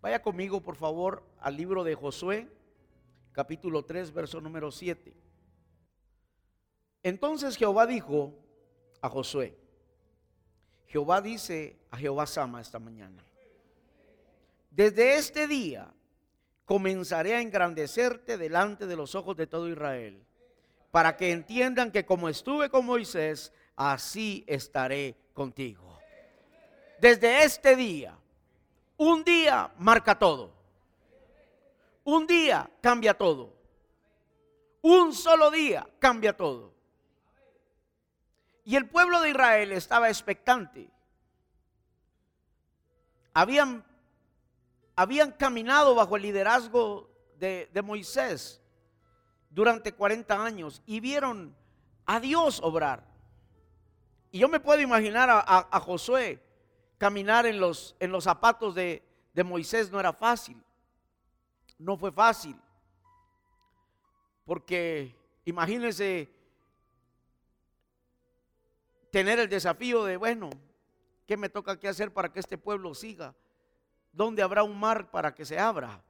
Vaya conmigo, por favor, al libro de Josué, capítulo 3, verso número 7. Entonces Jehová dijo a Josué, Jehová dice a Jehová Sama esta mañana, desde este día comenzaré a engrandecerte delante de los ojos de todo Israel, para que entiendan que como estuve con Moisés, así estaré contigo. Desde este día, un día marca todo. Un día cambia todo. Un solo día cambia todo. Y el pueblo de Israel estaba expectante. Habían, habían caminado bajo el liderazgo de, Moisés durante 40 años y vieron a Dios obrar. Y yo me puedo imaginar a, Josué caminar en los, en los zapatos de, de Moisés, no era fácil. No fue fácil. Porque imagínense tener el desafío de, bueno, ¿qué me toca que hacer para que este pueblo siga? ¿Dónde habrá un mar para que se abra?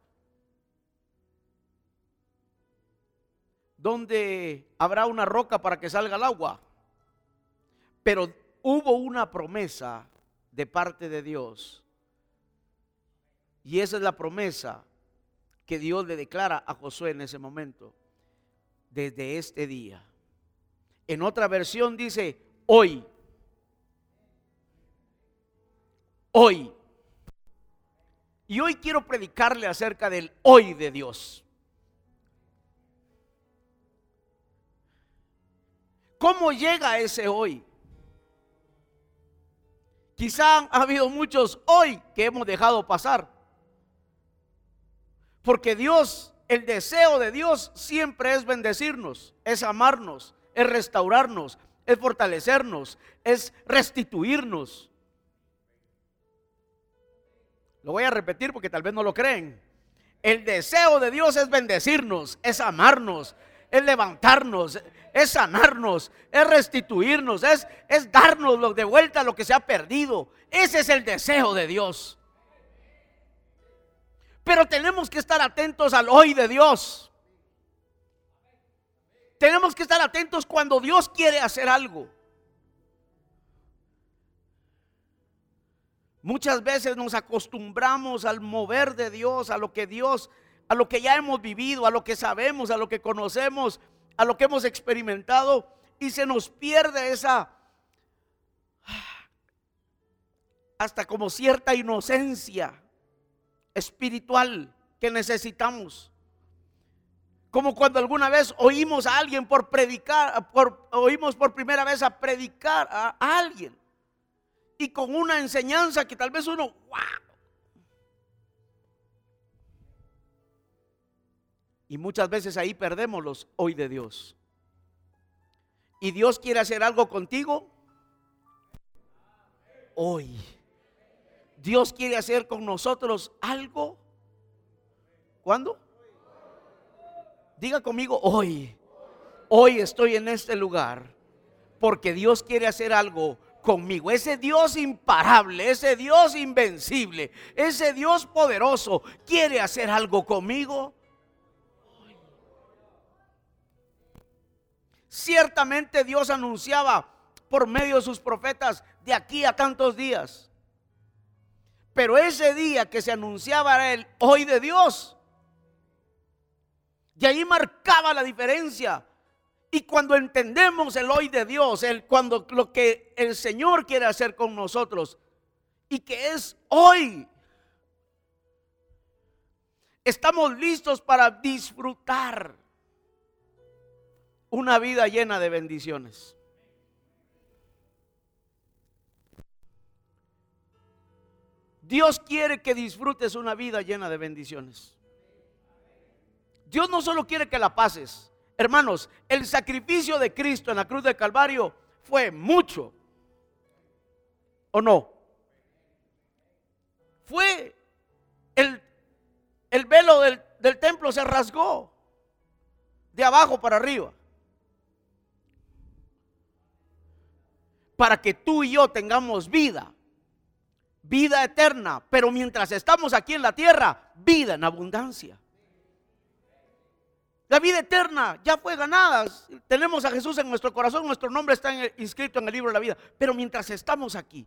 ¿Dónde habrá una roca para que salga el agua? Pero hubo una promesa de parte de Dios. Y esa es la promesa que Dios le declara a Josué en ese momento. Desde este día. En otra versión dice, hoy. Hoy. Y hoy quiero predicarle acerca del hoy de Dios. ¿Cómo llega ese hoy? Quizá ha habido muchos hoy que hemos dejado pasar. Porque Dios, el deseo de Dios siempre es bendecirnos, es amarnos, es restaurarnos, es fortalecernos, es restituirnos. Lo voy a repetir porque tal vez no lo creen. El deseo de Dios es bendecirnos, es amarnos, es levantarnos, es sanarnos, es restituirnos, es, es darnos de vuelta lo que se ha perdido. Ese es el deseo de Dios. Pero tenemos que estar atentos al hoy de Dios. Tenemos que estar atentos cuando Dios quiere hacer algo. Muchas veces nos acostumbramos al mover de Dios, a lo que Dios, a lo que ya hemos vivido, a lo que sabemos, a lo que conocemos, a lo que hemos experimentado y se nos pierde esa hasta como cierta inocencia espiritual que necesitamos. Como cuando alguna vez oímos a alguien por predicar, por, oímos por primera vez a predicar a, alguien. Y con una enseñanza que tal vez uno, wow. Y muchas veces ahí perdemos los hoy de Dios. Y Dios quiere hacer algo contigo hoy. Dios quiere hacer con nosotros algo. ¿Cuándo? Diga conmigo hoy. Hoy estoy en este lugar porque Dios quiere hacer algo conmigo. Ese Dios imparable, ese Dios invencible, ese Dios poderoso quiere hacer algo conmigo. Ciertamente Dios anunciaba por medio de sus profetas de aquí a tantos días. Pero ese día que se anunciaba era el hoy de Dios. Y ahí marcaba la diferencia. Y cuando entendemos el hoy de Dios, el, cuando lo que el Señor quiere hacer con nosotros y que es hoy, estamos listos para disfrutar una vida llena de bendiciones. Dios quiere que disfrutes una vida llena de bendiciones. Dios no solo quiere que la pases. Hermanos, el sacrificio de Cristo en la cruz del Calvario fue mucho. ¿O no? Fue el, el velo del, del templo se rasgó de abajo para arriba. Para que tú y yo tengamos vida, vida eterna, pero mientras estamos aquí en la tierra, vida en abundancia. La vida eterna ya fue ganada. Tenemos a Jesús en nuestro corazón, nuestro nombre está inscrito en el libro de la vida. Pero mientras estamos aquí,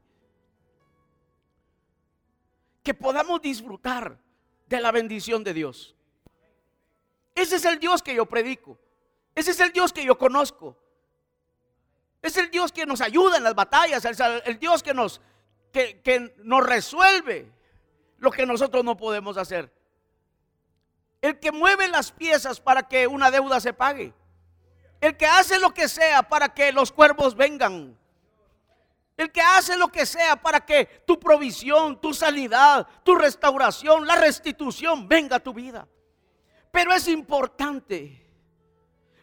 que podamos disfrutar de la bendición de Dios. Ese es el Dios que yo predico. Ese es el Dios que yo conozco. Es el Dios que nos ayuda en las batallas, el, Dios que nos, que, que nos resuelve lo que nosotros no podemos hacer. El que mueve las piezas para que una deuda se pague. El que hace lo que sea para que los cuervos vengan. El que hace lo que sea para que tu provisión, tu sanidad, tu restauración, la restitución venga a tu vida. Pero es importante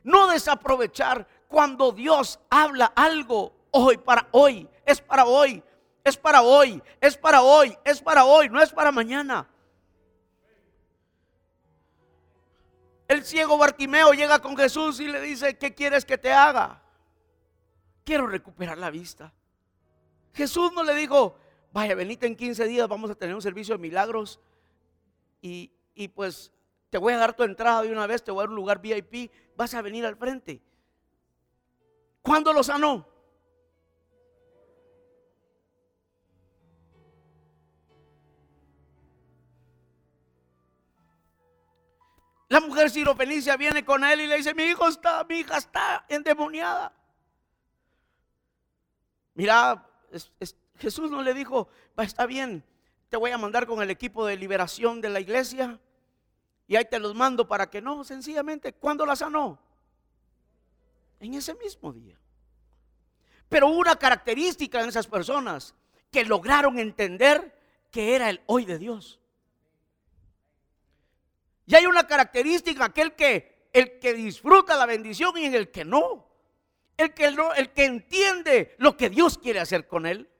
no desaprovechar cuando Dios habla algo hoy para hoy, es para hoy, es para hoy, es para hoy, es para hoy, no es para mañana. El ciego Bartimeo llega con Jesús y le dice, ¿qué quieres que te haga? Quiero recuperar la vista. Jesús no le dijo, vaya, venite en 15 días, vamos a tener un servicio de milagros y, y pues te voy a dar tu entrada de una vez, te voy a dar un lugar VIP, vas a venir al frente. ¿Cuándo lo sanó? La mujer Fenicia viene con él y le dice, mi hijo está, mi hija está endemoniada. Mira, Jesús no le dijo, está bien, te voy a mandar con el equipo de liberación de la iglesia y ahí te los mando para que no, sencillamente, ¿cuándo la sanó? En ese mismo día. Pero una característica en esas personas que lograron entender que era el hoy de Dios. Y hay una característica, aquel que el que disfruta la bendición y en el que no. El que, no, el que entiende lo que Dios quiere hacer con él.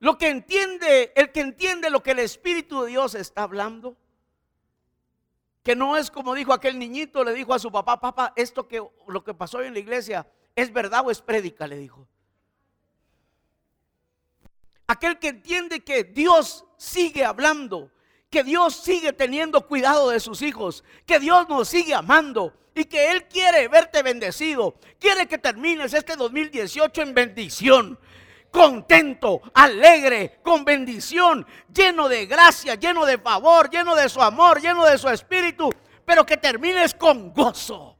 Lo que entiende, el que entiende lo que el Espíritu de Dios está hablando que no es como dijo aquel niñito, le dijo a su papá, papá, esto que lo que pasó hoy en la iglesia, ¿es verdad o es prédica? Le dijo. Aquel que entiende que Dios sigue hablando, que Dios sigue teniendo cuidado de sus hijos, que Dios nos sigue amando y que Él quiere verte bendecido, quiere que termines este 2018 en bendición contento, alegre, con bendición, lleno de gracia, lleno de favor, lleno de su amor, lleno de su espíritu, pero que termines con gozo.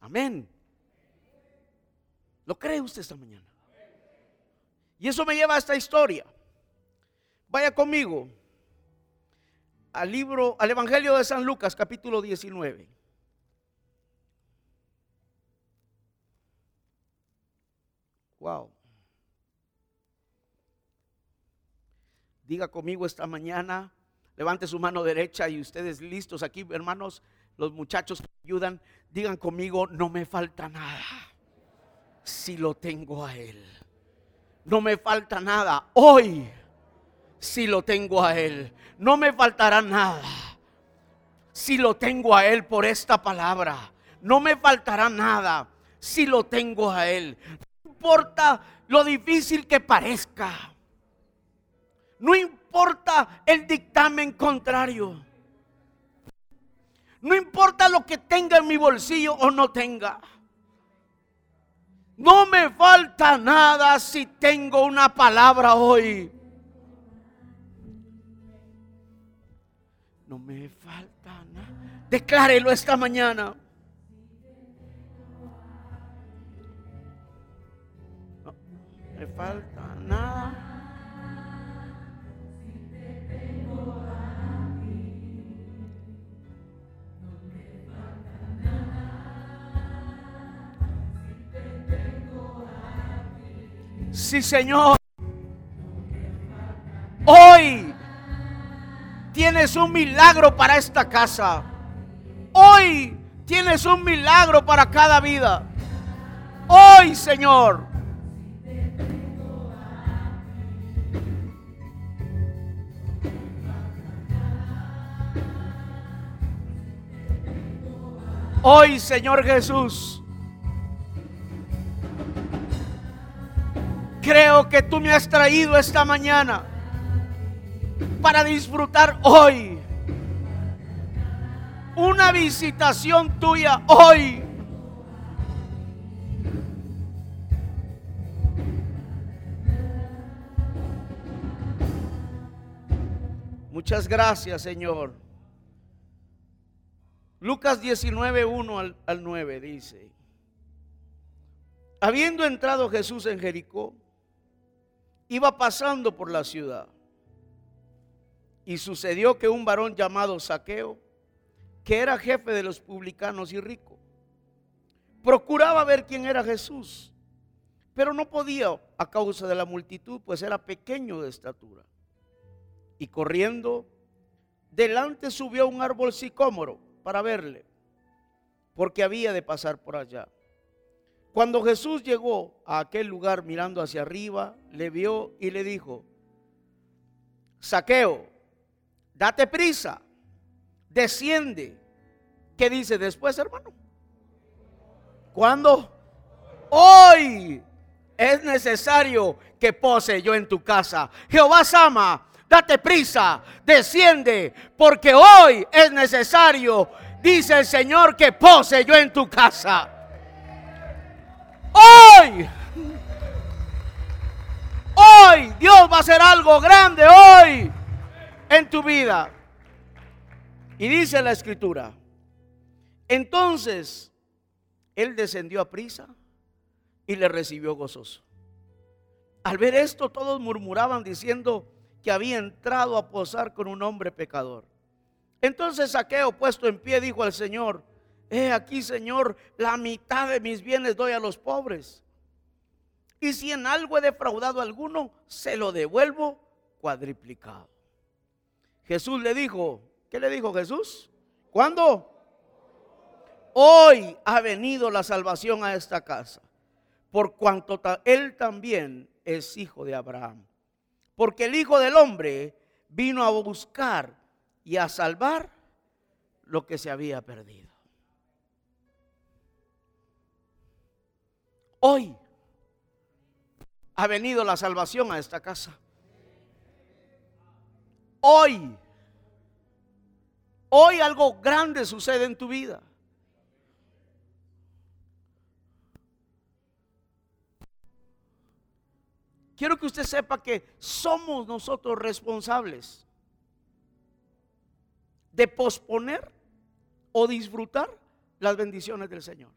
Amén. ¿Lo cree usted esta mañana? Y eso me lleva a esta historia. Vaya conmigo al libro, al Evangelio de San Lucas, capítulo 19. Wow. Diga conmigo esta mañana, levante su mano derecha y ustedes listos aquí, hermanos, los muchachos que ayudan, digan conmigo, no me falta nada si lo tengo a Él. No me falta nada hoy si lo tengo a Él. No me faltará nada si lo tengo a Él por esta palabra. No me faltará nada si lo tengo a Él importa lo difícil que parezca. No importa el dictamen contrario. No importa lo que tenga en mi bolsillo o no tenga. No me falta nada si tengo una palabra hoy. No me falta nada. Declárelo esta mañana. Me falta nada. Sí, Señor. Hoy tienes un milagro para esta casa. Hoy tienes un milagro para cada vida. Hoy, Señor, Hoy, Señor Jesús, creo que tú me has traído esta mañana para disfrutar hoy una visitación tuya hoy. Muchas gracias, Señor. Lucas 19, 1 al, al 9 dice, habiendo entrado Jesús en Jericó, iba pasando por la ciudad. Y sucedió que un varón llamado Saqueo, que era jefe de los publicanos y rico, procuraba ver quién era Jesús, pero no podía a causa de la multitud, pues era pequeño de estatura. Y corriendo, delante subió un árbol sicómoro para verle, porque había de pasar por allá. Cuando Jesús llegó a aquel lugar mirando hacia arriba, le vio y le dijo, Saqueo, date prisa, desciende. ¿Qué dice después, hermano? ¿Cuándo? Hoy es necesario que pose yo en tu casa. Jehová Sama, date prisa, desciende, porque hoy es necesario, dice el Señor, que pose yo en tu casa. Hoy, hoy Dios va a hacer algo grande hoy en tu vida. Y dice la escritura, entonces él descendió a prisa y le recibió gozoso. Al ver esto todos murmuraban diciendo, que había entrado a posar con un hombre pecador. Entonces Saqueo, puesto en pie, dijo al Señor, he aquí, Señor, la mitad de mis bienes doy a los pobres. Y si en algo he defraudado a alguno, se lo devuelvo cuadriplicado. Jesús le dijo, ¿qué le dijo Jesús? ¿Cuándo? Hoy ha venido la salvación a esta casa, por cuanto él también es hijo de Abraham. Porque el Hijo del Hombre vino a buscar y a salvar lo que se había perdido. Hoy ha venido la salvación a esta casa. Hoy, hoy algo grande sucede en tu vida. Quiero que usted sepa que somos nosotros responsables de posponer o disfrutar las bendiciones del Señor.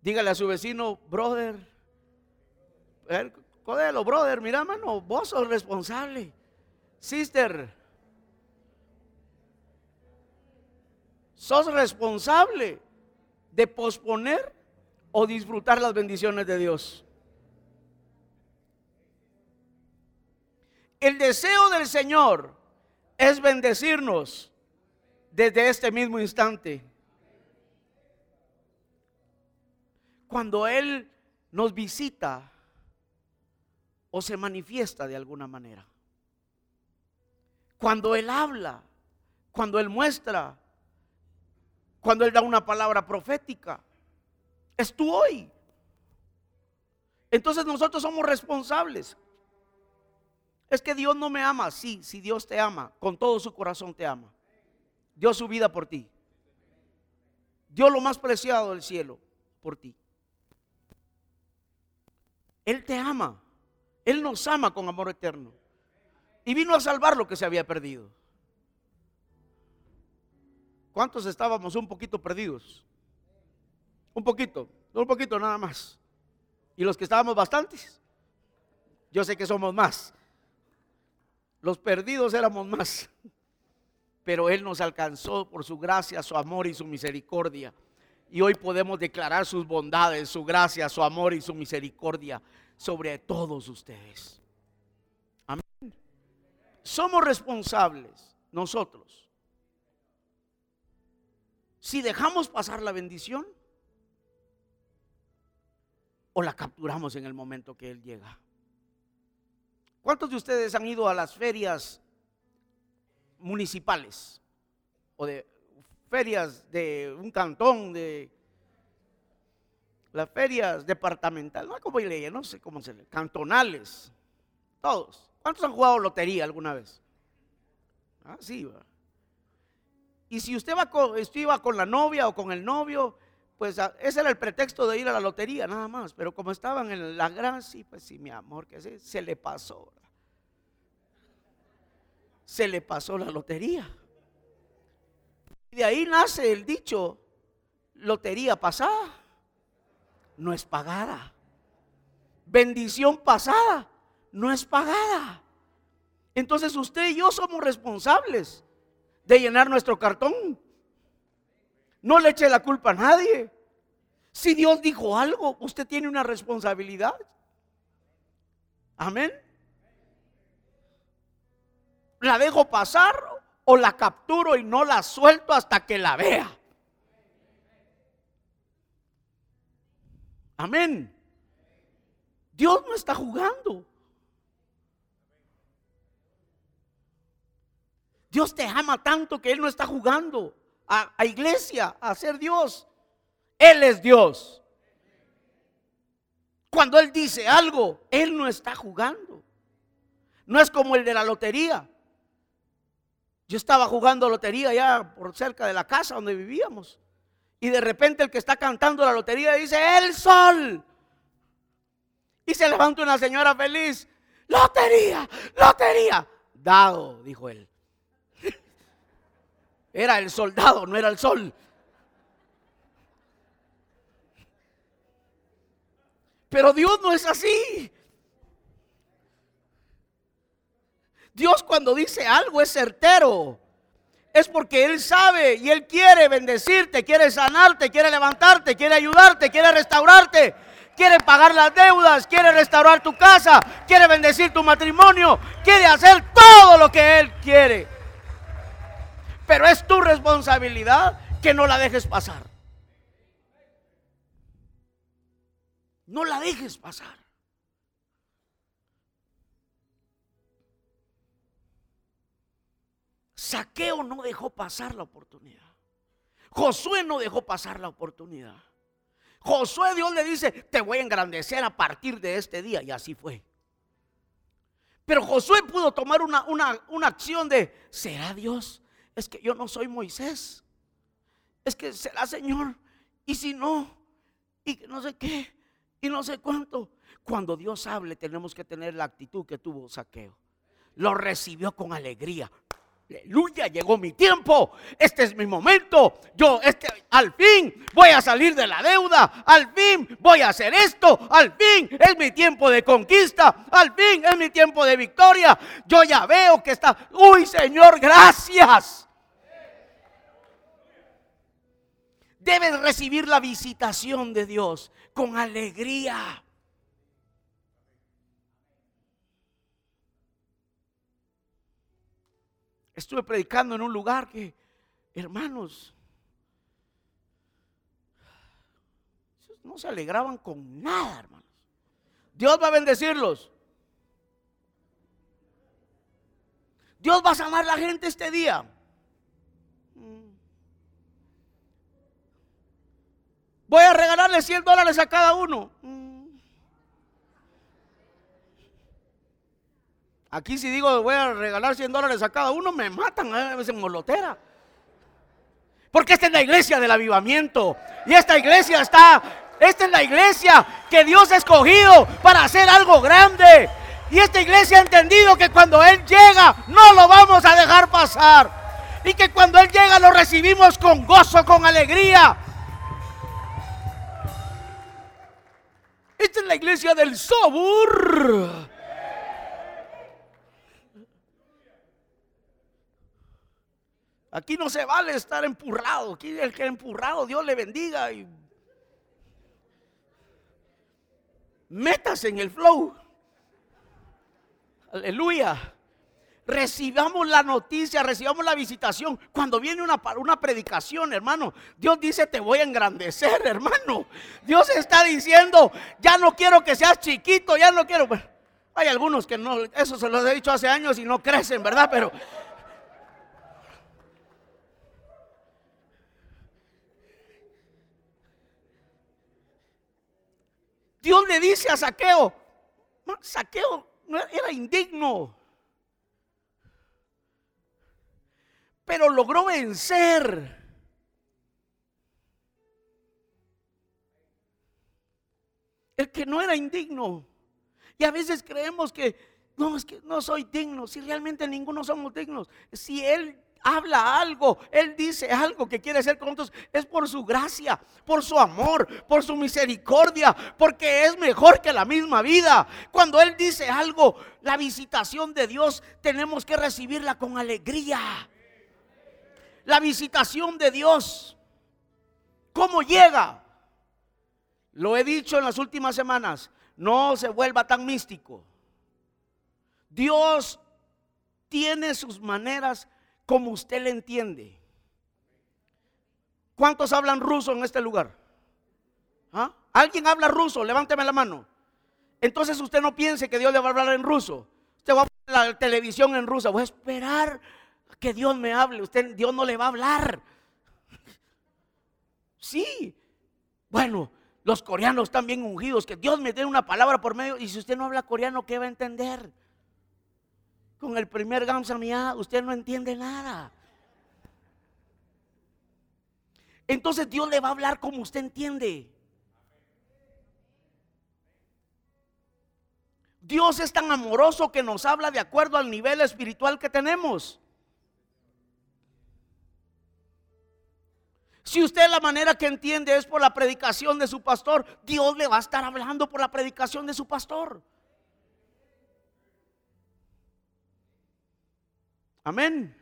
Dígale a su vecino, brother, codelo, brother, mira, mano, vos sos responsable. Sister, sos responsable de posponer o disfrutar las bendiciones de Dios. El deseo del Señor es bendecirnos desde este mismo instante. Cuando Él nos visita o se manifiesta de alguna manera. Cuando Él habla, cuando Él muestra, cuando Él da una palabra profética es tú hoy. Entonces nosotros somos responsables. Es que Dios no me ama. Sí, si Dios te ama, con todo su corazón te ama. Dio su vida por ti. Dio lo más preciado del cielo por ti. Él te ama. Él nos ama con amor eterno. Y vino a salvar lo que se había perdido. ¿Cuántos estábamos un poquito perdidos? Un poquito, un poquito nada más. Y los que estábamos bastantes, yo sé que somos más. Los perdidos éramos más. Pero Él nos alcanzó por su gracia, su amor y su misericordia. Y hoy podemos declarar sus bondades, su gracia, su amor y su misericordia sobre todos ustedes. Amén. Somos responsables nosotros. Si dejamos pasar la bendición, o la capturamos en el momento que Él llega. ¿Cuántos de ustedes han ido a las ferias municipales o de ferias de un cantón, de las ferias departamentales, no como ley, no sé cómo se le, cantonales, todos. ¿Cuántos han jugado lotería alguna vez? Ah, sí. Y si usted, va con, usted iba con la novia o con el novio, pues ese era el pretexto de ir a la lotería, nada más. Pero como estaban en la gracia, pues sí, mi amor, que se, se le pasó. Se le pasó la lotería. Y de ahí nace el dicho, lotería pasada no es pagada. Bendición pasada no es pagada. Entonces usted y yo somos responsables de llenar nuestro cartón. No le eche la culpa a nadie. Si Dios dijo algo, usted tiene una responsabilidad. Amén. ¿La dejo pasar o la capturo y no la suelto hasta que la vea? Amén. Dios no está jugando. Dios te ama tanto que Él no está jugando a, iglesia, a ser Dios. Él es Dios. Cuando Él dice algo, Él no está jugando. No es como el de la lotería. Yo estaba jugando lotería ya por cerca de la casa donde vivíamos. Y de repente el que está cantando la lotería dice, el sol. Y se levanta una señora feliz. Lotería, lotería. Dado, dijo él. Era el soldado, no era el sol. Pero Dios no es así. Dios cuando dice algo es certero. Es porque Él sabe y Él quiere bendecirte, quiere sanarte, quiere levantarte, quiere ayudarte, quiere restaurarte, quiere pagar las deudas, quiere restaurar tu casa, quiere bendecir tu matrimonio, quiere hacer todo lo que Él quiere. Pero es tu responsabilidad que no la dejes pasar. No la dejes pasar. Saqueo no dejó pasar la oportunidad. Josué no dejó pasar la oportunidad. Josué Dios le dice, te voy a engrandecer a partir de este día. Y así fue. Pero Josué pudo tomar una, una, una acción de, ¿será Dios? Es que yo no soy Moisés. Es que será Señor. Y si no, y no sé qué, y no sé cuánto. Cuando Dios hable tenemos que tener la actitud que tuvo Saqueo. Lo recibió con alegría. Aleluya, llegó mi tiempo. Este es mi momento. Yo este al fin voy a salir de la deuda. Al fin voy a hacer esto. Al fin es mi tiempo de conquista. Al fin es mi tiempo de victoria. Yo ya veo que está, uy, Señor, gracias. Debes recibir la visitación de Dios con alegría. Estuve predicando en un lugar que, hermanos, no se alegraban con nada, hermanos. Dios va a bendecirlos. Dios va a sanar a la gente este día. Voy a regalarle 100 dólares a cada uno. Aquí si digo voy a regalar 100 dólares a cada uno, me matan a veces molotera. Porque esta es la iglesia del avivamiento. Y esta iglesia está, esta es la iglesia que Dios ha escogido para hacer algo grande. Y esta iglesia ha entendido que cuando Él llega, no lo vamos a dejar pasar. Y que cuando Él llega, lo recibimos con gozo, con alegría. La iglesia del sabor. Aquí no se vale estar empurrado. Aquí el que empurrado, Dios le bendiga y metas en el flow. Aleluya recibamos la noticia, recibamos la visitación. Cuando viene una, una predicación, hermano, Dios dice, te voy a engrandecer, hermano. Dios está diciendo, ya no quiero que seas chiquito, ya no quiero. hay algunos que no, eso se lo he dicho hace años y no crecen, ¿verdad? Pero... Dios le dice a Saqueo, Saqueo era indigno, pero logró vencer. El que no era indigno. Y a veces creemos que no, es que no soy digno. Si realmente ninguno somos dignos. Si Él habla algo, Él dice algo que quiere hacer con nosotros, es por su gracia, por su amor, por su misericordia, porque es mejor que la misma vida. Cuando Él dice algo, la visitación de Dios tenemos que recibirla con alegría. La visitación de Dios, ¿cómo llega? Lo he dicho en las últimas semanas, no se vuelva tan místico. Dios tiene sus maneras como usted le entiende. ¿Cuántos hablan ruso en este lugar? ¿Ah? ¿Alguien habla ruso? Levánteme la mano. Entonces usted no piense que Dios le va a hablar en ruso. Usted va a poner la televisión en ruso. Voy a esperar que Dios me hable. Usted, Dios no le va a hablar. Sí. Bueno, los coreanos están bien ungidos. Que Dios me dé una palabra por medio. Y si usted no habla coreano, ¿qué va a entender? Con el primer Gamsamia usted no entiende nada. Entonces Dios le va a hablar como usted entiende. Dios es tan amoroso que nos habla de acuerdo al nivel espiritual que tenemos. Si usted la manera que entiende es por la predicación de su pastor, Dios le va a estar hablando por la predicación de su pastor. Amén.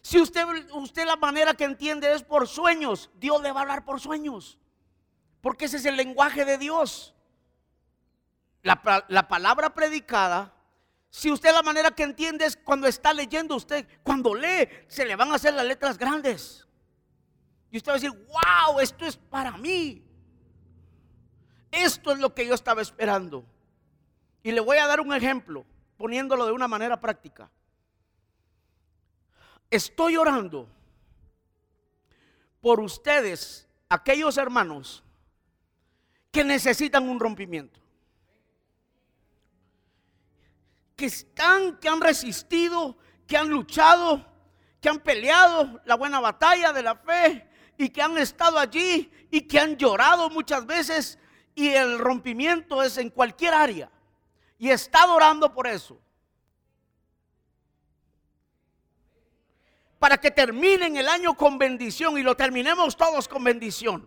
Si usted, usted la manera que entiende es por sueños, Dios le va a hablar por sueños. Porque ese es el lenguaje de Dios. La, la palabra predicada, si usted la manera que entiende es cuando está leyendo usted, cuando lee, se le van a hacer las letras grandes. Y usted va a decir, wow, esto es para mí. Esto es lo que yo estaba esperando. Y le voy a dar un ejemplo poniéndolo de una manera práctica. Estoy orando por ustedes, aquellos hermanos que necesitan un rompimiento. Que están, que han resistido, que han luchado, que han peleado la buena batalla de la fe y que han estado allí y que han llorado muchas veces y el rompimiento es en cualquier área y está orando por eso. Para que terminen el año con bendición y lo terminemos todos con bendición.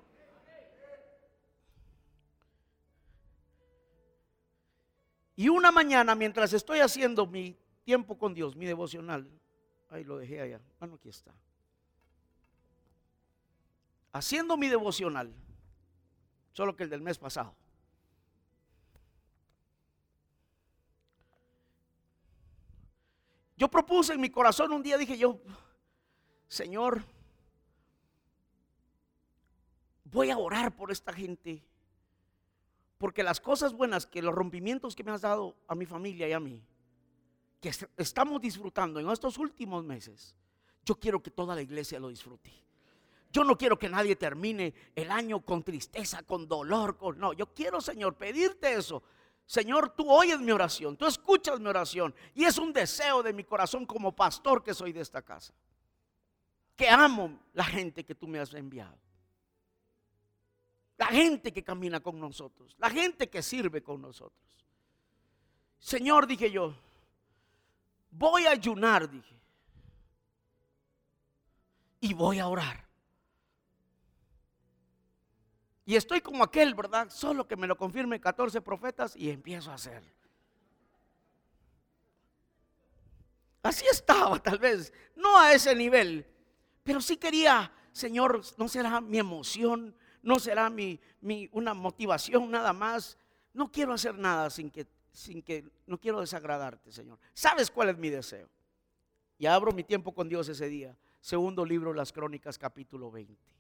Y una mañana, mientras estoy haciendo mi tiempo con Dios, mi devocional, ahí lo dejé allá, bueno, aquí está. Haciendo mi devocional, solo que el del mes pasado. Yo propuse en mi corazón un día, dije yo, Señor, voy a orar por esta gente. Porque las cosas buenas, que los rompimientos que me has dado a mi familia y a mí, que estamos disfrutando en estos últimos meses, yo quiero que toda la iglesia lo disfrute. Yo no quiero que nadie termine el año con tristeza, con dolor, con no, yo quiero, Señor, pedirte eso, Señor, tú oyes mi oración, tú escuchas mi oración. Y es un deseo de mi corazón como pastor que soy de esta casa. Que amo la gente que tú me has enviado. La gente que camina con nosotros. La gente que sirve con nosotros. Señor, dije yo, voy a ayunar, dije. Y voy a orar. Y estoy como aquel, ¿verdad? Solo que me lo confirmen 14 profetas y empiezo a hacer. Así estaba tal vez, no a ese nivel, pero sí quería, Señor, no será mi emoción, no será mi, mi una motivación nada más. No quiero hacer nada sin que, sin que, no quiero desagradarte, Señor. ¿Sabes cuál es mi deseo? Y abro mi tiempo con Dios ese día. Segundo libro, las crónicas, capítulo 20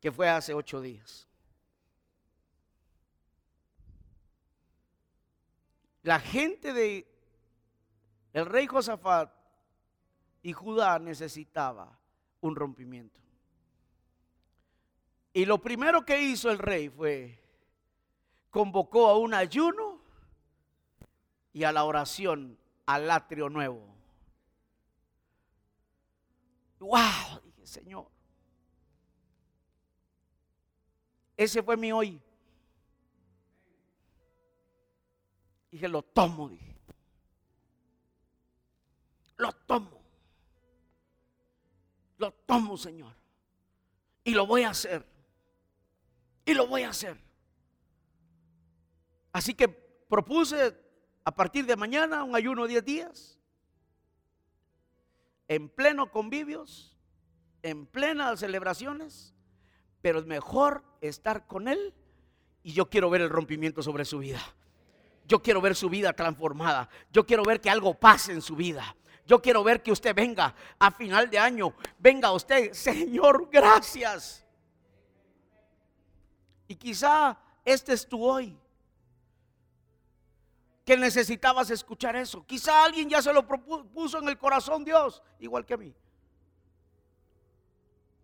que fue hace ocho días. La gente de el rey Josafat y Judá necesitaba un rompimiento. Y lo primero que hizo el rey fue, convocó a un ayuno y a la oración al atrio nuevo. ¡Wow! Dije, Señor. Ese fue mi hoy. Dije, lo tomo, dije. Lo tomo. Lo tomo, Señor. Y lo voy a hacer. Y lo voy a hacer. Así que propuse a partir de mañana un ayuno de 10 días. En pleno convivios, en plenas celebraciones. Pero es mejor estar con Él. Y yo quiero ver el rompimiento sobre su vida. Yo quiero ver su vida transformada. Yo quiero ver que algo pase en su vida. Yo quiero ver que usted venga a final de año. Venga usted, Señor, gracias. Y quizá este es tu hoy. Que necesitabas escuchar eso. Quizá alguien ya se lo puso en el corazón Dios, igual que a mí.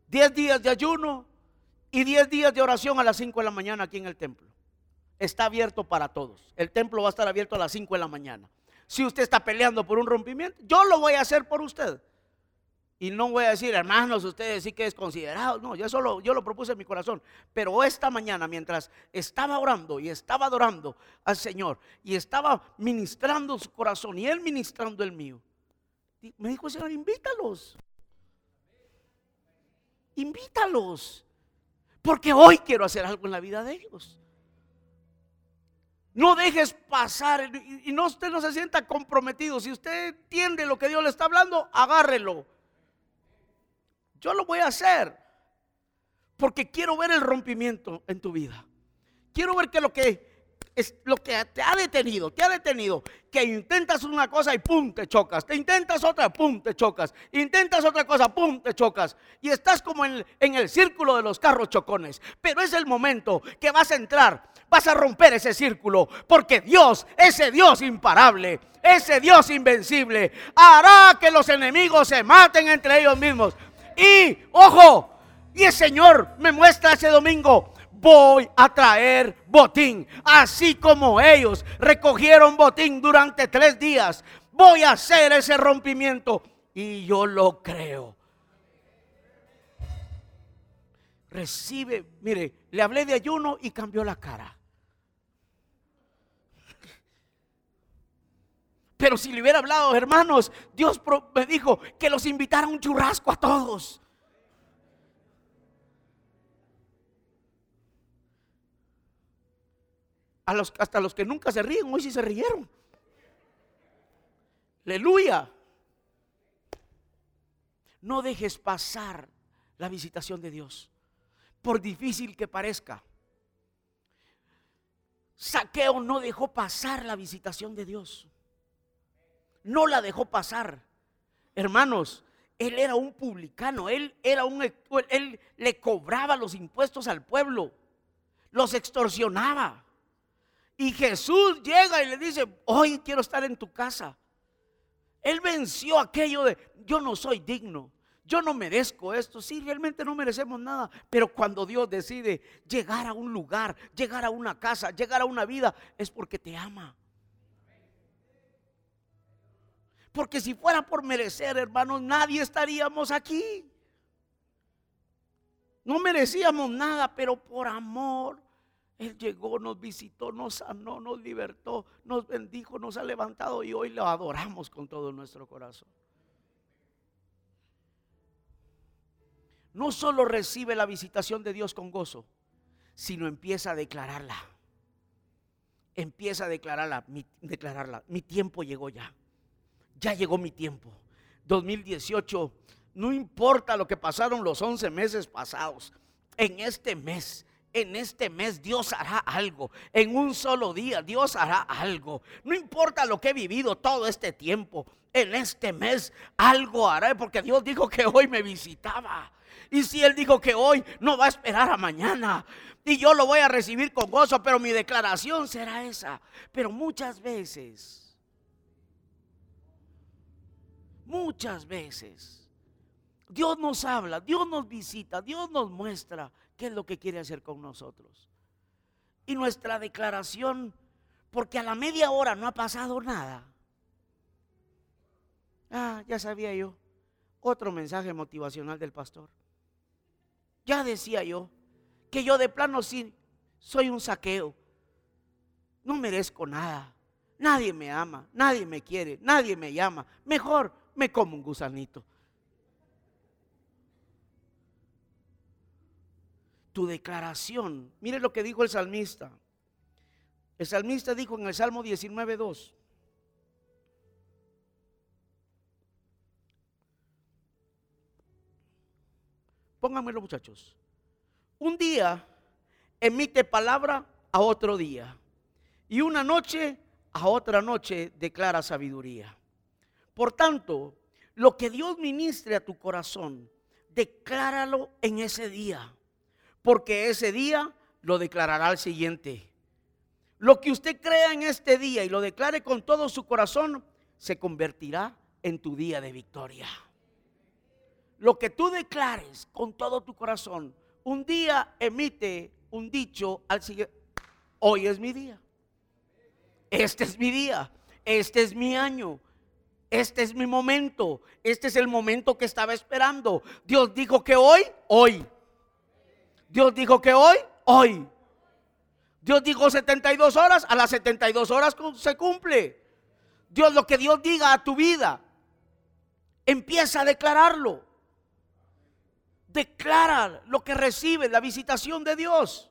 Diez días de ayuno y diez días de oración a las cinco de la mañana aquí en el templo. Está abierto para todos. El templo va a estar abierto a las cinco de la mañana. Si usted está peleando por un rompimiento, yo lo voy a hacer por usted. Y no voy a decir, hermanos, ustedes sí que es considerado. No, yo solo yo lo propuse en mi corazón. Pero esta mañana, mientras estaba orando y estaba adorando al Señor y estaba ministrando su corazón y Él ministrando el mío, me dijo el Señor, invítalos. Invítalos. Porque hoy quiero hacer algo en la vida de ellos. No dejes pasar y no usted no se sienta comprometido. Si usted entiende lo que Dios le está hablando, agárrelo. Yo lo voy a hacer porque quiero ver el rompimiento en tu vida. Quiero ver que lo que es lo que te ha detenido, te ha detenido, que intentas una cosa y pum, te chocas, te intentas otra, pum, te chocas, intentas otra cosa, pum, te chocas, y estás como en, en el círculo de los carros chocones, pero es el momento que vas a entrar, vas a romper ese círculo, porque Dios, ese Dios imparable, ese Dios invencible, hará que los enemigos se maten entre ellos mismos. Y, ojo, y el Señor me muestra ese domingo voy a traer botín. Así como ellos recogieron botín durante tres días, voy a hacer ese rompimiento. Y yo lo creo. Recibe, mire, le hablé de ayuno y cambió la cara. Pero si le hubiera hablado, hermanos, Dios me dijo que los invitara a un churrasco a todos. hasta los que nunca se ríen, hoy sí se rieron. Aleluya. No dejes pasar la visitación de Dios, por difícil que parezca. Saqueo no dejó pasar la visitación de Dios. No la dejó pasar. Hermanos, él era un publicano, él era un él le cobraba los impuestos al pueblo, los extorsionaba. Y Jesús llega y le dice, hoy quiero estar en tu casa. Él venció aquello de, yo no soy digno, yo no merezco esto. Sí, realmente no merecemos nada. Pero cuando Dios decide llegar a un lugar, llegar a una casa, llegar a una vida, es porque te ama. Porque si fuera por merecer, hermanos, nadie estaríamos aquí. No merecíamos nada, pero por amor él llegó, nos visitó, nos sanó, nos libertó, nos bendijo, nos ha levantado y hoy lo adoramos con todo nuestro corazón. No solo recibe la visitación de Dios con gozo, sino empieza a declararla. Empieza a declararla, mi, declararla. Mi tiempo llegó ya. Ya llegó mi tiempo. 2018, no importa lo que pasaron los 11 meses pasados. En este mes en este mes Dios hará algo. En un solo día Dios hará algo. No importa lo que he vivido todo este tiempo. En este mes algo hará. Porque Dios dijo que hoy me visitaba. Y si Él dijo que hoy no va a esperar a mañana. Y yo lo voy a recibir con gozo. Pero mi declaración será esa. Pero muchas veces. Muchas veces. Dios nos habla. Dios nos visita. Dios nos muestra qué es lo que quiere hacer con nosotros. Y nuestra declaración, porque a la media hora no ha pasado nada. Ah, ya sabía yo. Otro mensaje motivacional del pastor. Ya decía yo que yo de plano sí soy un saqueo. No merezco nada. Nadie me ama, nadie me quiere, nadie me llama. Mejor me como un gusanito. Tu declaración, mire lo que dijo el salmista. El salmista dijo en el Salmo 19.2. Pónganmelo muchachos. Un día emite palabra a otro día. Y una noche a otra noche declara sabiduría. Por tanto, lo que Dios ministre a tu corazón, decláralo en ese día, porque ese día lo declarará el siguiente. Lo que usted crea en este día y lo declare con todo su corazón, se convertirá en tu día de victoria. Lo que tú declares con todo tu corazón, un día emite un dicho al siguiente, hoy es mi día. Este es mi día, este es mi año, este es mi momento, este es el momento que estaba esperando. Dios dijo que hoy, hoy. Dios dijo que hoy, hoy. Dios dijo 72 horas, a las 72 horas se cumple. Dios, lo que Dios diga a tu vida, empieza a declararlo. Declara lo que recibe, la visitación de Dios.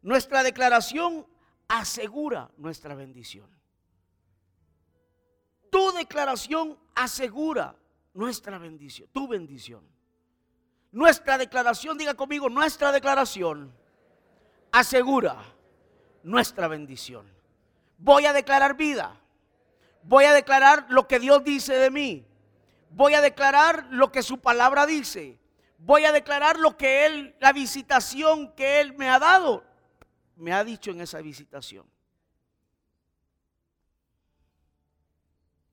Nuestra declaración asegura nuestra bendición. Tu declaración asegura nuestra bendición, tu bendición. Nuestra declaración, diga conmigo, nuestra declaración asegura nuestra bendición. Voy a declarar vida. Voy a declarar lo que Dios dice de mí. Voy a declarar lo que su palabra dice. Voy a declarar lo que Él, la visitación que Él me ha dado, me ha dicho en esa visitación.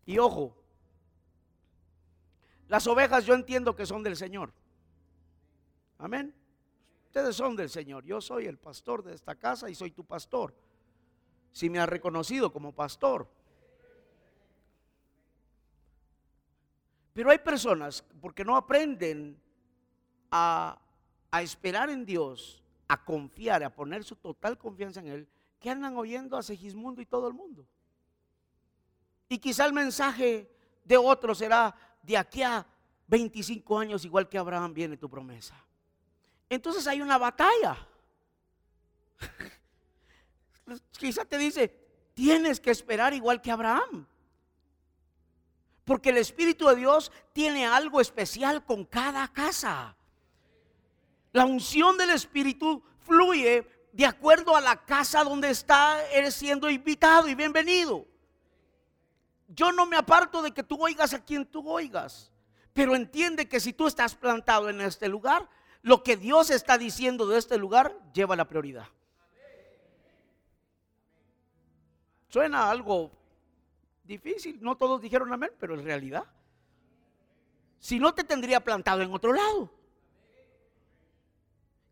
Y ojo, las ovejas yo entiendo que son del Señor. Amén. Ustedes son del Señor. Yo soy el pastor de esta casa y soy tu pastor. Si me has reconocido como pastor. Pero hay personas, porque no aprenden a, a esperar en Dios, a confiar, a poner su total confianza en Él, que andan oyendo a Segismundo y todo el mundo. Y quizá el mensaje de otro será, de aquí a 25 años, igual que Abraham, viene tu promesa. Entonces hay una batalla. quizá te dice, tienes que esperar igual que Abraham. Porque el Espíritu de Dios tiene algo especial con cada casa. La unción del Espíritu fluye de acuerdo a la casa donde está eres siendo invitado y bienvenido. Yo no me aparto de que tú oigas a quien tú oigas, pero entiende que si tú estás plantado en este lugar, lo que Dios está diciendo de este lugar lleva la prioridad. Suena algo difícil, no todos dijeron amén, pero en realidad. Si no te tendría plantado en otro lado.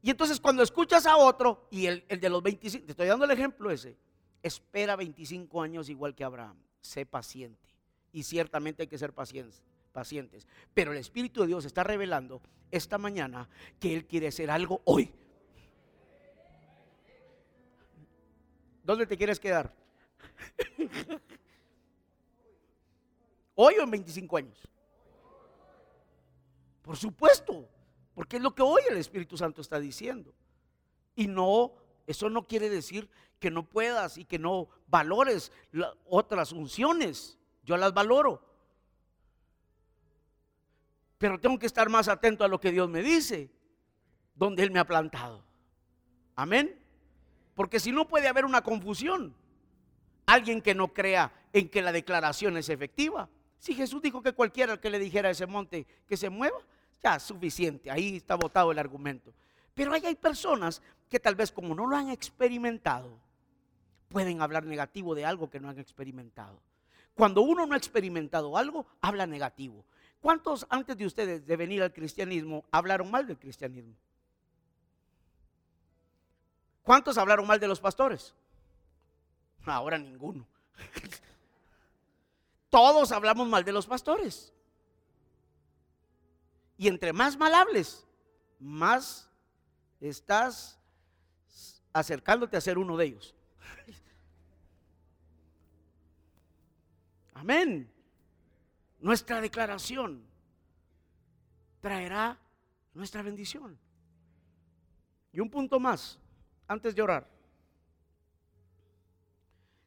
Y entonces cuando escuchas a otro, y el, de los 25, te estoy dando el ejemplo ese, espera 25 años igual que Abraham, sé paciente. Y ciertamente hay que ser pacientes. Pero el Espíritu de Dios está revelando esta mañana que Él quiere hacer algo hoy. ¿Dónde te quieres quedar? ¿Hoy o en 25 años? Por supuesto. Porque es lo que hoy el Espíritu Santo está diciendo. Y no, eso no quiere decir que no puedas y que no valores otras unciones. Yo las valoro. Pero tengo que estar más atento a lo que Dios me dice, donde Él me ha plantado. Amén. Porque si no puede haber una confusión. Alguien que no crea en que la declaración es efectiva. Si Jesús dijo que cualquiera que le dijera a ese monte que se mueva, suficiente, ahí está votado el argumento. Pero ahí hay personas que tal vez como no lo han experimentado, pueden hablar negativo de algo que no han experimentado. Cuando uno no ha experimentado algo, habla negativo. ¿Cuántos antes de ustedes de venir al cristianismo hablaron mal del cristianismo? ¿Cuántos hablaron mal de los pastores? Ahora ninguno. Todos hablamos mal de los pastores. Y entre más mal hables, más estás acercándote a ser uno de ellos. Amén. Nuestra declaración traerá nuestra bendición. Y un punto más, antes de orar.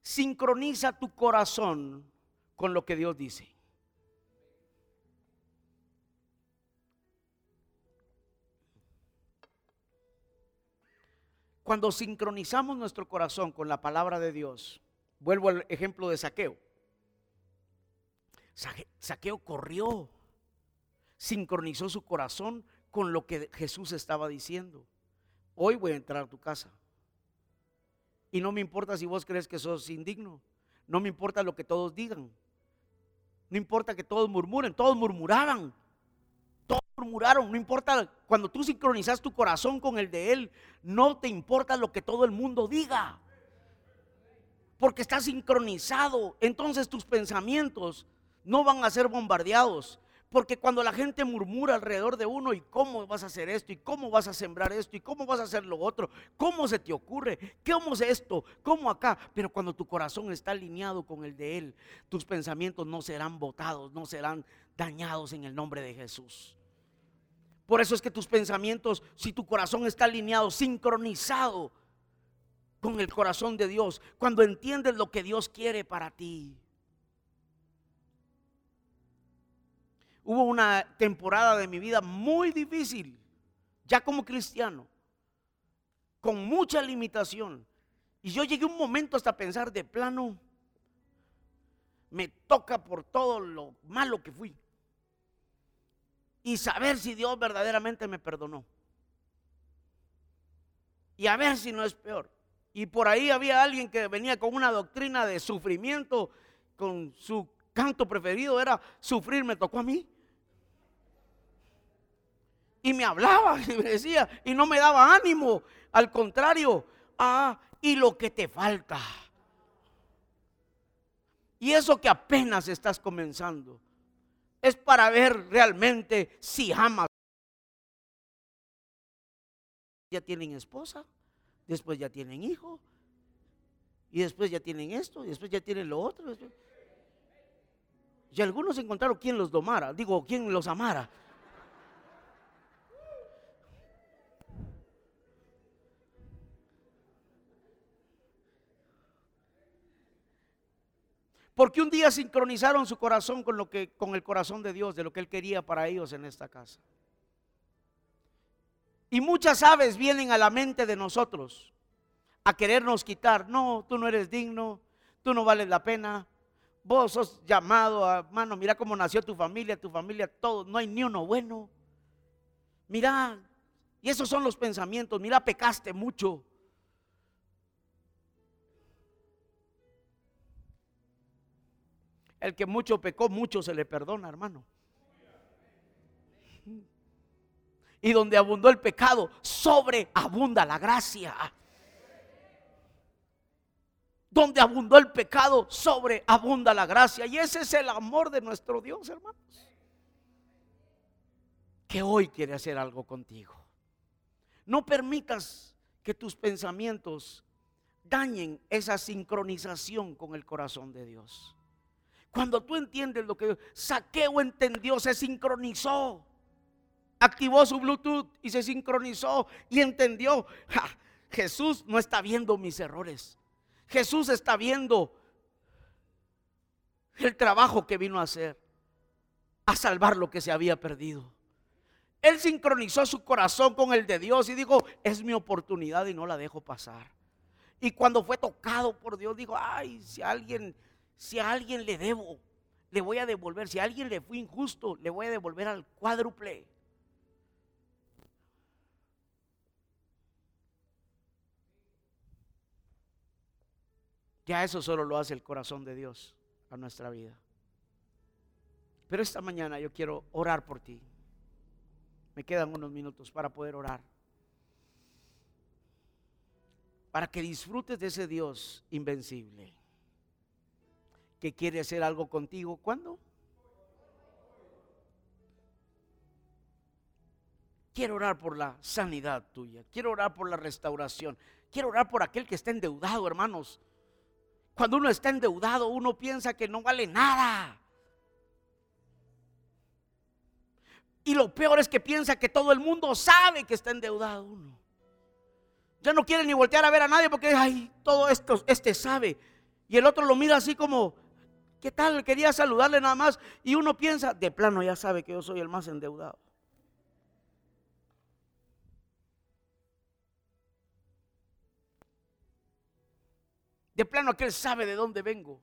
Sincroniza tu corazón con lo que Dios dice. Cuando sincronizamos nuestro corazón con la palabra de Dios, vuelvo al ejemplo de saqueo. Saqueo corrió, sincronizó su corazón con lo que Jesús estaba diciendo. Hoy voy a entrar a tu casa. Y no me importa si vos crees que sos indigno. No me importa lo que todos digan. No importa que todos murmuren. Todos murmuraban. Todos murmuraron. No importa cuando tú sincronizas tu corazón con el de Él. No te importa lo que todo el mundo diga. Porque está sincronizado. Entonces tus pensamientos no van a ser bombardeados. Porque cuando la gente murmura alrededor de uno, ¿y cómo vas a hacer esto? ¿Y cómo vas a sembrar esto? ¿Y cómo vas a hacer lo otro? ¿Cómo se te ocurre? ¿Cómo es esto? ¿Cómo acá? Pero cuando tu corazón está alineado con el de Él, tus pensamientos no serán botados, no serán dañados en el nombre de Jesús. Por eso es que tus pensamientos, si tu corazón está alineado, sincronizado con el corazón de Dios, cuando entiendes lo que Dios quiere para ti, hubo una temporada de mi vida muy difícil, ya como cristiano, con mucha limitación. Y yo llegué un momento hasta pensar de plano, me toca por todo lo malo que fui. Y saber si Dios verdaderamente me perdonó. Y a ver si no es peor. Y por ahí había alguien que venía con una doctrina de sufrimiento, con su canto preferido era sufrir, me tocó a mí y me hablaba y me decía y no me daba ánimo. Al contrario, ah, y lo que te falta. Y eso que apenas estás comenzando es para ver realmente si amas. Ya tienen esposa, después ya tienen hijo, y después ya tienen esto, y después ya tienen lo otro. Y algunos encontraron quien los domara, digo, quien los amara. Porque un día sincronizaron su corazón con lo que con el corazón de Dios, de lo que él quería para ellos en esta casa. Y muchas aves vienen a la mente de nosotros a querernos quitar. No, tú no eres digno, tú no vales la pena. Vos sos llamado a, mano, mira cómo nació tu familia, tu familia, todo, no hay ni uno bueno. Mira, y esos son los pensamientos, mira, pecaste mucho. El que mucho pecó, mucho se le perdona, hermano. Y donde abundó el pecado, sobreabunda la gracia. Donde abundó el pecado, sobreabunda la gracia. Y ese es el amor de nuestro Dios, hermanos. Que hoy quiere hacer algo contigo. No permitas que tus pensamientos dañen esa sincronización con el corazón de Dios. Cuando tú entiendes lo que Saqueo entendió, se sincronizó. Activó su Bluetooth y se sincronizó y entendió. Jesús no está viendo mis errores. Jesús está viendo el trabajo que vino a hacer, a salvar lo que se había perdido. Él sincronizó su corazón con el de Dios y dijo, es mi oportunidad y no la dejo pasar. Y cuando fue tocado por Dios, dijo, ay, si alguien si a alguien le debo, le voy a devolver. Si a alguien le fui injusto, le voy a devolver al cuádruple. Ya eso solo lo hace el corazón de Dios a nuestra vida. Pero esta mañana yo quiero orar por ti. Me quedan unos minutos para poder orar. Para que disfrutes de ese Dios invencible. Que quiere hacer algo contigo. ¿Cuándo? Quiero orar por la sanidad tuya. Quiero orar por la restauración. Quiero orar por aquel que está endeudado, hermanos. Cuando uno está endeudado, uno piensa que no vale nada. Y lo peor es que piensa que todo el mundo sabe que está endeudado uno. Ya no quiere ni voltear a ver a nadie porque, ay, todo esto, este sabe. Y el otro lo mira así como, ¿qué tal? Quería saludarle nada más. Y uno piensa, de plano ya sabe que yo soy el más endeudado. De plano que él sabe de dónde vengo.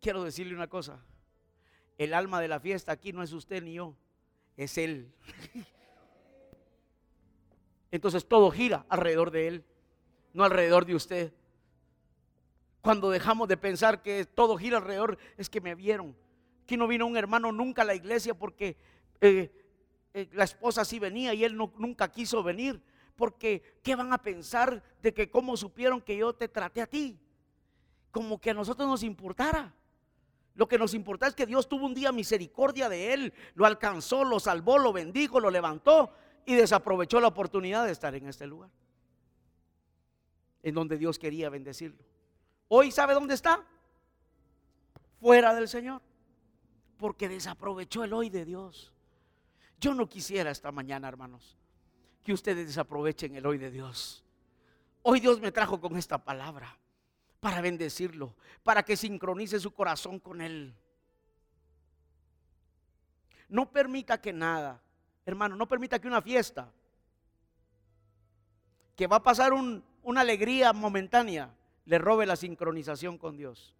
Quiero decirle una cosa. El alma de la fiesta aquí no es usted ni yo, es él. Entonces todo gira alrededor de él, no alrededor de usted. Cuando dejamos de pensar que todo gira alrededor, es que me vieron. Aquí no vino un hermano nunca a la iglesia porque eh, eh, la esposa sí venía y él nunca quiso venir porque ¿qué van a pensar de que cómo supieron que yo te traté a ti? Como que a nosotros nos importara. Lo que nos importa es que Dios tuvo un día misericordia de él, lo alcanzó, lo salvó, lo bendijo, lo levantó y desaprovechó la oportunidad de estar en este lugar. En donde Dios quería bendecirlo. Hoy sabe dónde está? Fuera del Señor. Porque desaprovechó el hoy de Dios. Yo no quisiera esta mañana, hermanos, que ustedes desaprovechen el hoy de Dios. Hoy Dios me trajo con esta palabra para bendecirlo, para que sincronice su corazón con Él. No permita que nada, hermano, no permita que una fiesta, que va a pasar una alegría momentánea, le robe la sincronización con Dios.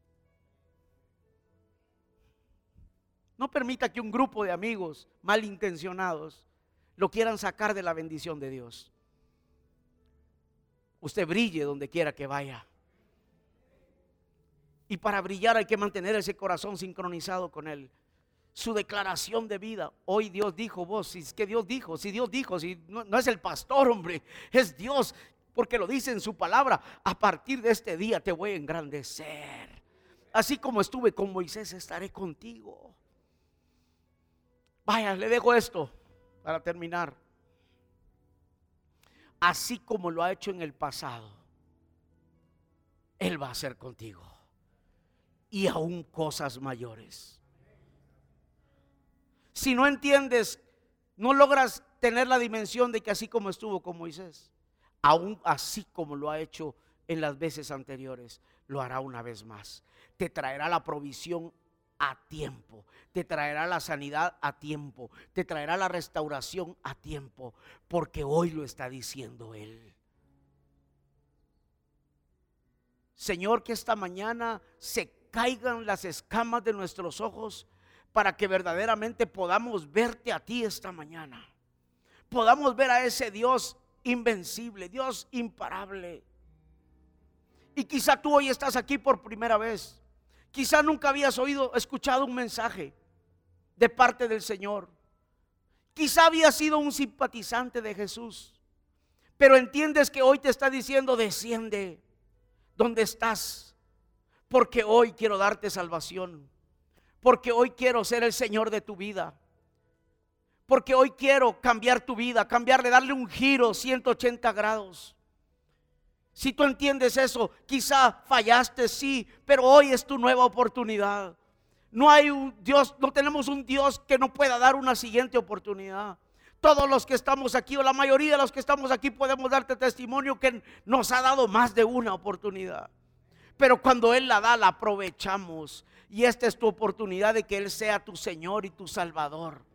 No permita que un grupo de amigos malintencionados lo quieran sacar de la bendición de Dios. Usted brille donde quiera que vaya. Y para brillar hay que mantener ese corazón sincronizado con Él. Su declaración de vida. Hoy Dios dijo, vos, si es que Dios dijo, si Dios dijo, si no, no es el pastor, hombre, es Dios, porque lo dice en su palabra. A partir de este día te voy a engrandecer. Así como estuve con Moisés, estaré contigo. Vaya, le dejo esto para terminar, así como lo ha hecho en el pasado, Él va a hacer contigo. Y aún cosas mayores. Si no entiendes, no logras tener la dimensión de que así como estuvo con Moisés, aún así como lo ha hecho en las veces anteriores, lo hará una vez más. Te traerá la provisión a tiempo, te traerá la sanidad a tiempo, te traerá la restauración a tiempo, porque hoy lo está diciendo Él. Señor, que esta mañana se caigan las escamas de nuestros ojos para que verdaderamente podamos verte a ti esta mañana. Podamos ver a ese Dios invencible, Dios imparable. Y quizá tú hoy estás aquí por primera vez. Quizá nunca habías oído, escuchado un mensaje de parte del Señor. Quizá habías sido un simpatizante de Jesús. Pero entiendes que hoy te está diciendo, desciende donde estás. Porque hoy quiero darte salvación. Porque hoy quiero ser el Señor de tu vida. Porque hoy quiero cambiar tu vida, cambiarle, darle un giro 180 grados. Si tú entiendes eso, quizá fallaste, sí, pero hoy es tu nueva oportunidad. No hay un Dios, no tenemos un Dios que no pueda dar una siguiente oportunidad. Todos los que estamos aquí, o la mayoría de los que estamos aquí, podemos darte testimonio que nos ha dado más de una oportunidad. Pero cuando Él la da, la aprovechamos. Y esta es tu oportunidad de que Él sea tu Señor y tu Salvador.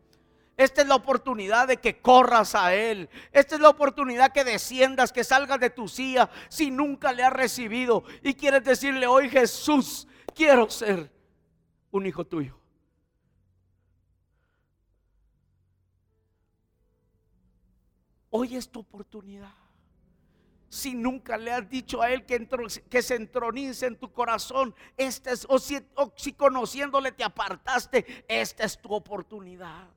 Esta es la oportunidad de que corras a Él. Esta es la oportunidad que desciendas, que salgas de tu silla si nunca le has recibido y quieres decirle hoy Jesús, quiero ser un hijo tuyo. Hoy es tu oportunidad. si nunca le has dicho a Él que, se entronice en tu corazón, este es, si, o si conociéndole te apartaste, esta es tu oportunidad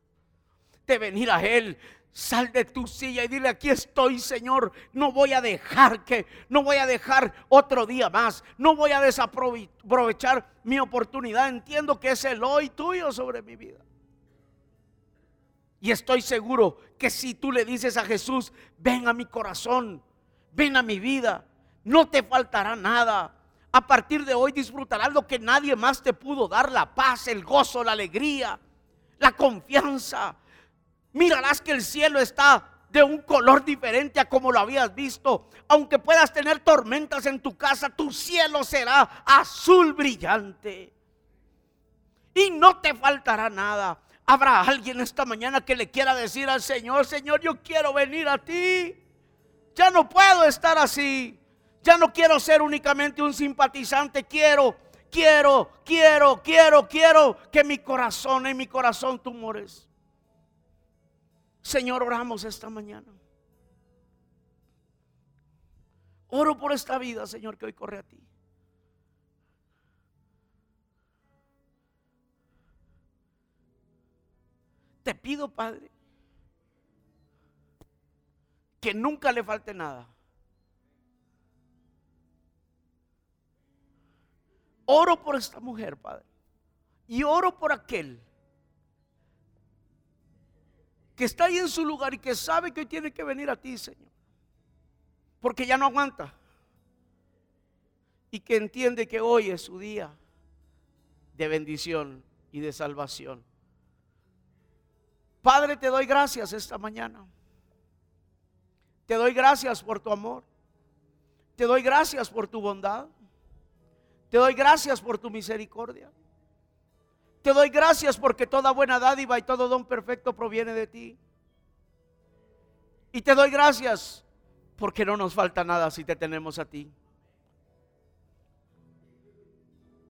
de venir a Él. Sal de tu silla y dile, aquí estoy, Señor. No voy a dejar que, no voy a dejar otro día más. No voy a desaprovechar mi oportunidad. Entiendo que es el hoy tuyo sobre mi vida. Y estoy seguro que si tú le dices a Jesús, ven a mi corazón, ven a mi vida, no te faltará nada. A partir de hoy disfrutarás lo que nadie más te pudo dar, la paz, el gozo, la alegría, la confianza. Mirarás que el cielo está de un color diferente a como lo habías visto. Aunque puedas tener tormentas en tu casa, tu cielo será azul brillante. Y no te faltará nada. Habrá alguien esta mañana que le quiera decir al Señor, Señor, yo quiero venir a ti. Ya no puedo estar así. Ya no quiero ser únicamente un simpatizante. Quiero, quiero, quiero, quiero, quiero que mi corazón, en mi corazón tú mores. Señor, oramos esta mañana. Oro por esta vida, Señor, que hoy corre a ti. Te pido, Padre, que nunca le falte nada. Oro por esta mujer, Padre. Y oro por aquel que está ahí en su lugar y que sabe que hoy tiene que venir a ti, Señor. Porque ya no aguanta. Y que entiende que hoy es su día de bendición y de salvación. Padre, te doy gracias esta mañana. Te doy gracias por tu amor. Te doy gracias por tu bondad. Te doy gracias por tu misericordia. Te doy gracias porque toda buena dádiva y todo don perfecto proviene de ti. Y te doy gracias porque no nos falta nada si te tenemos a ti.